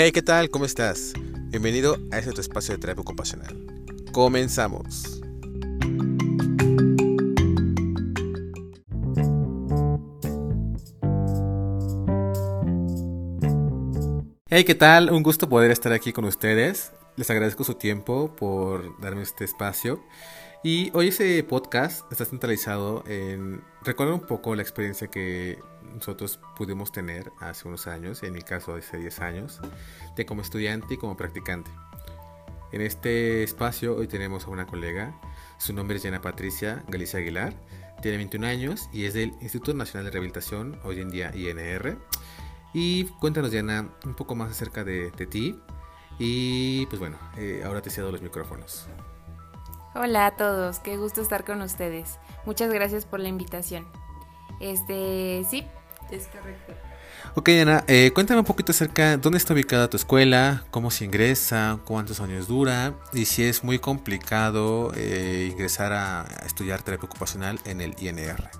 Hey, ¿qué tal? ¿Cómo estás? Bienvenido a este tu espacio de terapia ocupacional. Comenzamos. Hey, ¿qué tal? Un gusto poder estar aquí con ustedes. Les agradezco su tiempo por darme este espacio. Y hoy ese podcast está centralizado en recordar un poco la experiencia que nosotros pudimos tener hace unos años, en mi caso hace 10 años, de como estudiante y como practicante. En este espacio hoy tenemos a una colega, su nombre es Jana Patricia Galicia Aguilar, tiene 21 años y es del Instituto Nacional de Rehabilitación, hoy en día INR. Y cuéntanos, Diana, un poco más acerca de, ti. Y pues bueno, eh, ahora te cedo los micrófonos. Hola a todos, qué gusto estar con ustedes. Muchas gracias por la invitación. Este, sí, es correcto. Ok, Diana, eh, cuéntame un poquito acerca de dónde está ubicada tu escuela, cómo se ingresa, cuántos años dura y si es muy complicado eh, ingresar a estudiar terapia ocupacional en el INR.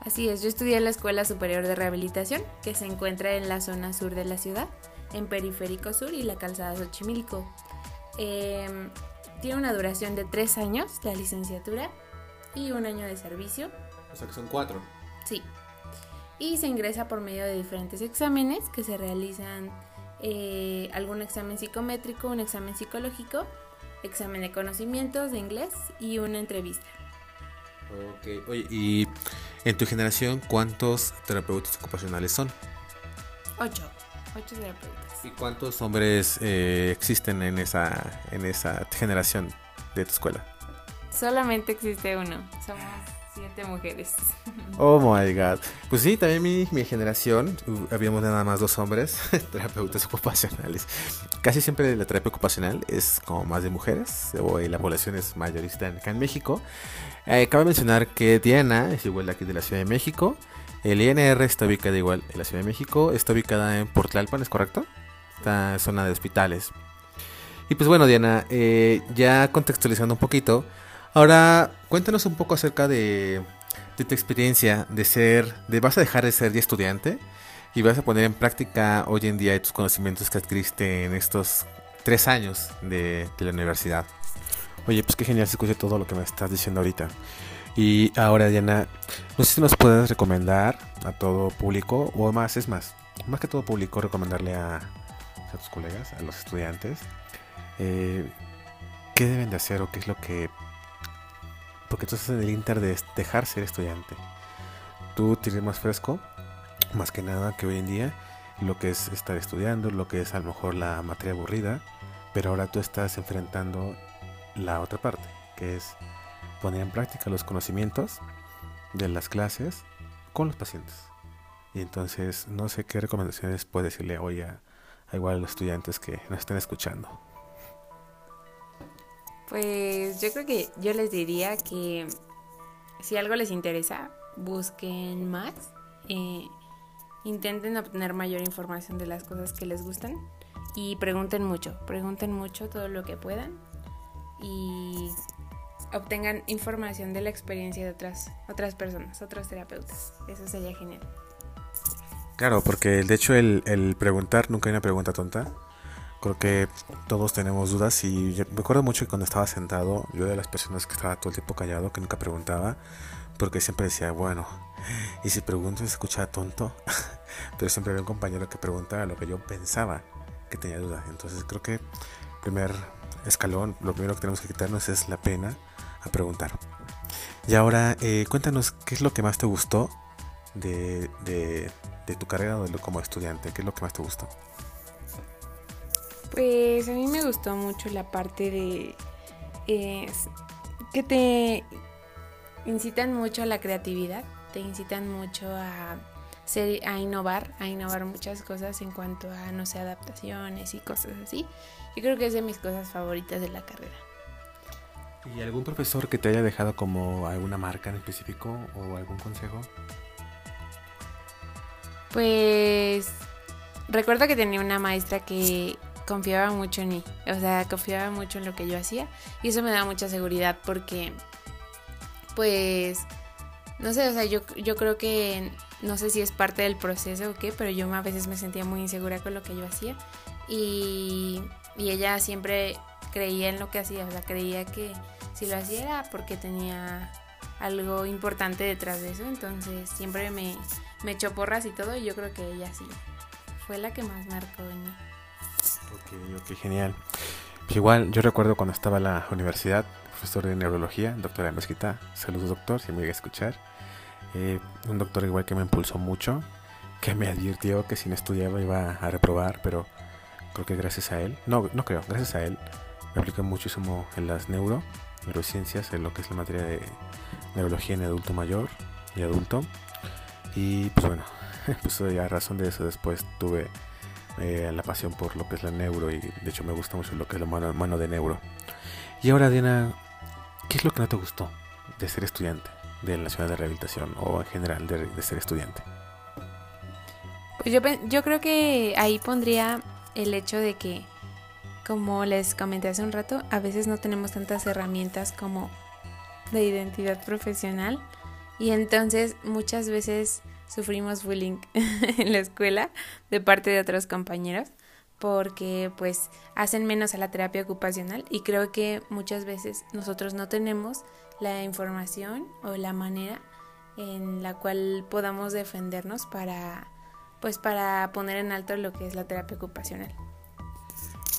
Así es, yo estudié en la Escuela Superior de Rehabilitación, que se encuentra en la zona sur de la ciudad, en Periférico Sur y la Calzada Xochimilco. Em, tiene una duración de tres años, la licenciatura, y un año de servicio. O sea que son cuatro. Sí. Y se ingresa por medio de diferentes exámenes que se realizan eh, algún examen psicométrico, un examen psicológico, examen de conocimientos de inglés y una entrevista. Ok, oye, y en tu generación, ¿cuántos terapeutas ocupacionales son? Ocho. Ocho terapeutas. ¿Y cuántos hombres eh, existen en esa, en esa generación de tu escuela? Solamente existe uno. Somos siete mujeres. Oh my god. Pues sí, también mi, generación, uh, habíamos nada más dos hombres, terapeutas ocupacionales. Casi siempre la terapia ocupacional es como más de mujeres, o la población es mayorista en México. Eh, cabe mencionar que Diana es igual de aquí de la Ciudad de México. El INR está ubicada igual en la Ciudad de México, está ubicada en Portlalpan, ¿es correcto? Está en zona de hospitales. Y pues bueno, Diana, eh, ya contextualizando un poquito, ahora cuéntanos un poco acerca de de tu experiencia de ser, de vas a dejar de ser ya estudiante y vas a poner en práctica hoy en día tus conocimientos que adquiriste en estos tres años de, la universidad. Oye, pues qué genial se escucha todo lo que me estás diciendo ahorita. Y ahora, Diana, no sé si nos puedes recomendar a todo público, o más, es más, más que todo público, recomendarle a, a tus colegas, a los estudiantes, eh, qué deben de hacer o qué es lo que porque tú estás en el inter de dejar ser estudiante. Tú tienes más fresco, más que nada que hoy en día, lo que es estar estudiando, lo que es a lo mejor la materia aburrida, pero ahora tú estás enfrentando la otra parte, que es poner en práctica los conocimientos de las clases con los pacientes. Y entonces no sé qué recomendaciones puedes decirle hoy a, a igual a los estudiantes que nos estén escuchando. Pues yo creo que yo les diría que si algo les interesa, busquen más, eh, intenten obtener mayor información de las cosas que les gustan y pregunten mucho, pregunten mucho todo lo que puedan y obtengan información de la experiencia de otras, otras personas, otros terapeutas. Eso sería genial. Claro, porque de hecho el, el preguntar nunca hay una pregunta tonta. Creo que todos tenemos dudas y me acuerdo mucho que cuando estaba sentado, yo de las personas que estaba todo el tiempo callado, que nunca preguntaba, porque siempre decía, bueno, y si pregunto se escucha tonto, pero siempre había un compañero que preguntaba lo que yo pensaba que tenía duda. Entonces creo que primer escalón, lo primero que tenemos que quitarnos es la pena a preguntar. Y ahora, eh, cuéntanos qué es lo que más te gustó de, de tu carrera como estudiante, qué es lo que más te gustó. Pues a mí me gustó mucho la parte de que te incitan mucho a la creatividad, te incitan mucho a ser, a innovar, a innovar muchas cosas en cuanto a no sé adaptaciones y cosas así. Yo creo que es de mis cosas favoritas de la carrera. ¿Y algún profesor que te haya dejado como alguna marca en específico o algún consejo? Pues recuerdo que tenía una maestra que confiaba mucho en mí, o sea, confiaba mucho en lo que yo hacía y eso me da mucha seguridad porque, pues, no sé, o sea, yo, yo creo que no sé si es parte del proceso o qué, pero yo a veces me sentía muy insegura con lo que yo hacía. Y, y ella siempre creía en lo que hacía, o sea, creía que si lo hacía era porque tenía algo importante detrás de eso, entonces siempre me, me echó porras y todo, y yo creo que ella sí fue la que más marcó en mí. Ok, ok, genial. Pues igual, yo recuerdo cuando estaba en la universidad, profesor de neurología, doctora Mezquita, saludos doctor, si me voy a escuchar. Eh, un doctor igual que me impulsó mucho, que me advirtió que si no estudiaba iba a reprobar, pero creo que gracias a él, no, no creo, gracias a él, me apliqué muchísimo en las neuro, neurociencias, en lo que es la materia de neurología en adulto mayor y adulto. Y pues bueno, pues a razón de eso después tuve eh, la pasión por lo que es la neuro y de hecho me gusta mucho lo que es la mano, mano de neuro. Y ahora Diana, ¿qué es lo que no te gustó de ser estudiante de la ciudad de rehabilitación o en general de, de ser estudiante? Pues yo, yo creo que ahí pondría el hecho de que, como les comenté hace un rato, a veces no tenemos tantas herramientas como de identidad profesional y entonces muchas veces sufrimos bullying en la escuela de parte de otros compañeros porque pues hacen menos a la terapia ocupacional y creo que muchas veces nosotros no tenemos la información o la manera en la cual podamos defendernos para pues para poner en alto lo que es la terapia ocupacional.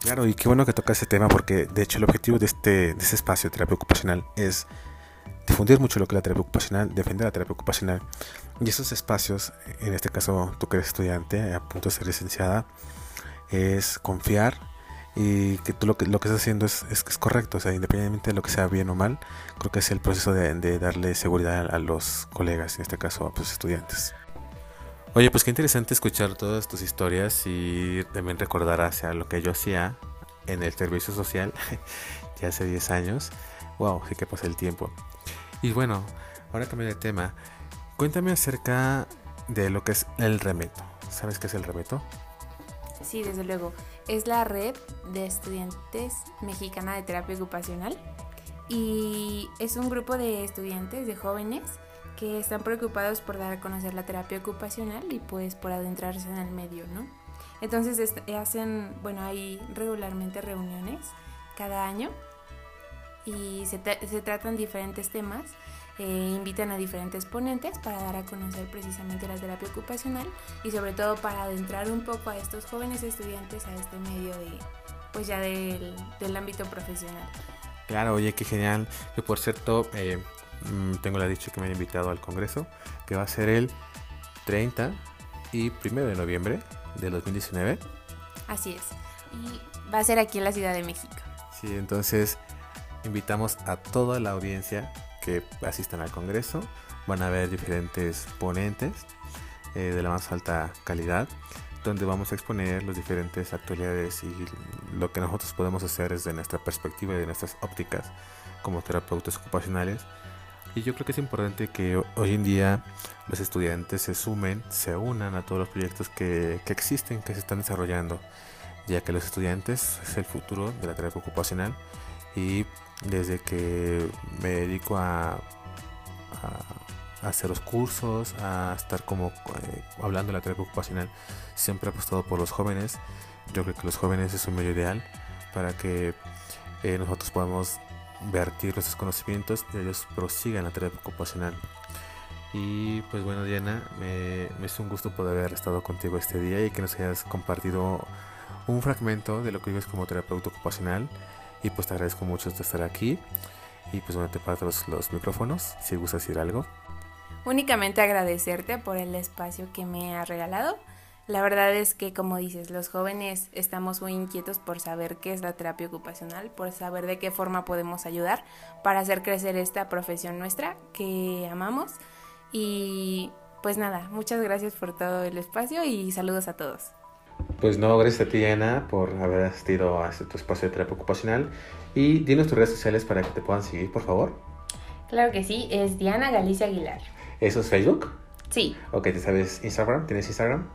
Claro, y qué bueno que toca ese tema porque de hecho el objetivo de este, de este espacio de terapia ocupacional es difundir mucho lo que es la terapia ocupacional, defender la terapia ocupacional. Y esos espacios, en este caso tú que eres estudiante, a punto de ser licenciada, es confiar y que tú lo que, lo que estás haciendo es, es, es correcto, o sea, independientemente de lo que sea bien o mal, creo que es el proceso de, darle seguridad a, a, los colegas, en este caso a los estudiantes. Oye, pues qué interesante escuchar todas tus historias y también recordar hacia lo que yo hacía en el servicio social ya hace 10 años. Wow, sí que pasa el tiempo. Y bueno, ahora cambio de tema. Cuéntame acerca de lo que es el remeto. ¿Sabes qué es el remeto? Sí, desde luego. Es la red de estudiantes mexicana de terapia ocupacional y es un grupo de estudiantes, de jóvenes, que están preocupados por dar a conocer la terapia ocupacional y pues por adentrarse en el medio, ¿no? Entonces hacen, bueno, hay regularmente reuniones cada año y se, se tratan diferentes temas. Eh, invitan a diferentes ponentes para dar a conocer precisamente la terapia ocupacional y sobre todo para adentrar un poco a estos jóvenes estudiantes a este medio de, pues ya del, del ámbito profesional. Claro, oye, qué genial. Que por cierto, eh, tengo la dicha que me han invitado al congreso, que va a ser el 30 y 1 de noviembre de 2019. Así es. Y va a ser aquí en la Ciudad de México. Sí, entonces invitamos a toda la audiencia que asistan al Congreso. Van a haber diferentes ponentes eh, de la más alta calidad, donde vamos a exponer las diferentes actualidades y lo que nosotros podemos hacer desde nuestra perspectiva y de nuestras ópticas como terapeutas ocupacionales. Y yo creo que es importante que hoy en día los estudiantes se sumen, se unan a todos los proyectos que, que existen, que se están desarrollando, ya que los estudiantes es el futuro de la terapia ocupacional y desde que me dedico a, hacer los cursos, a estar como eh, hablando de la terapia ocupacional, siempre he apostado por los jóvenes. Yo creo que los jóvenes es un medio ideal para que eh, nosotros podamos vertir nuestros conocimientos y ellos prosigan la terapia ocupacional. Y pues bueno, Diana, me, me, es un gusto poder haber estado contigo este día y que nos hayas compartido un fragmento de lo que vives como terapeuta ocupacional. Y pues te agradezco mucho de estar aquí. Y pues bueno, te paso los, los micrófonos si gustas decir algo. Únicamente agradecerte por el espacio que me has regalado. La verdad es que, como dices, los jóvenes estamos muy inquietos por saber qué es la terapia ocupacional, por saber de qué forma podemos ayudar para hacer crecer esta profesión nuestra que amamos. Y pues nada, muchas gracias por todo el espacio y saludos a todos. Pues no, gracias a ti, Ana, por haber asistido a este tu espacio de terapia ocupacional. Y dinos tus redes sociales para que te puedan seguir, por favor. Claro que sí, es Diana Galicia Aguilar. ¿Eso es Facebook? Sí. Ok, ¿te sabes Instagram? ¿Tienes Instagram?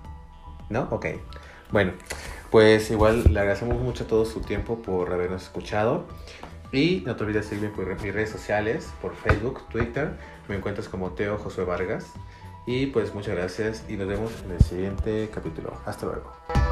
¿No? Ok. Bueno, pues igual le agradecemos mucho todo su tiempo por habernos escuchado. Y no te olvides seguirme por mis redes sociales, por Facebook, Twitter. Me encuentras como Teo Josué Vargas. Y pues muchas gracias y nos vemos en el siguiente capítulo. Hasta luego.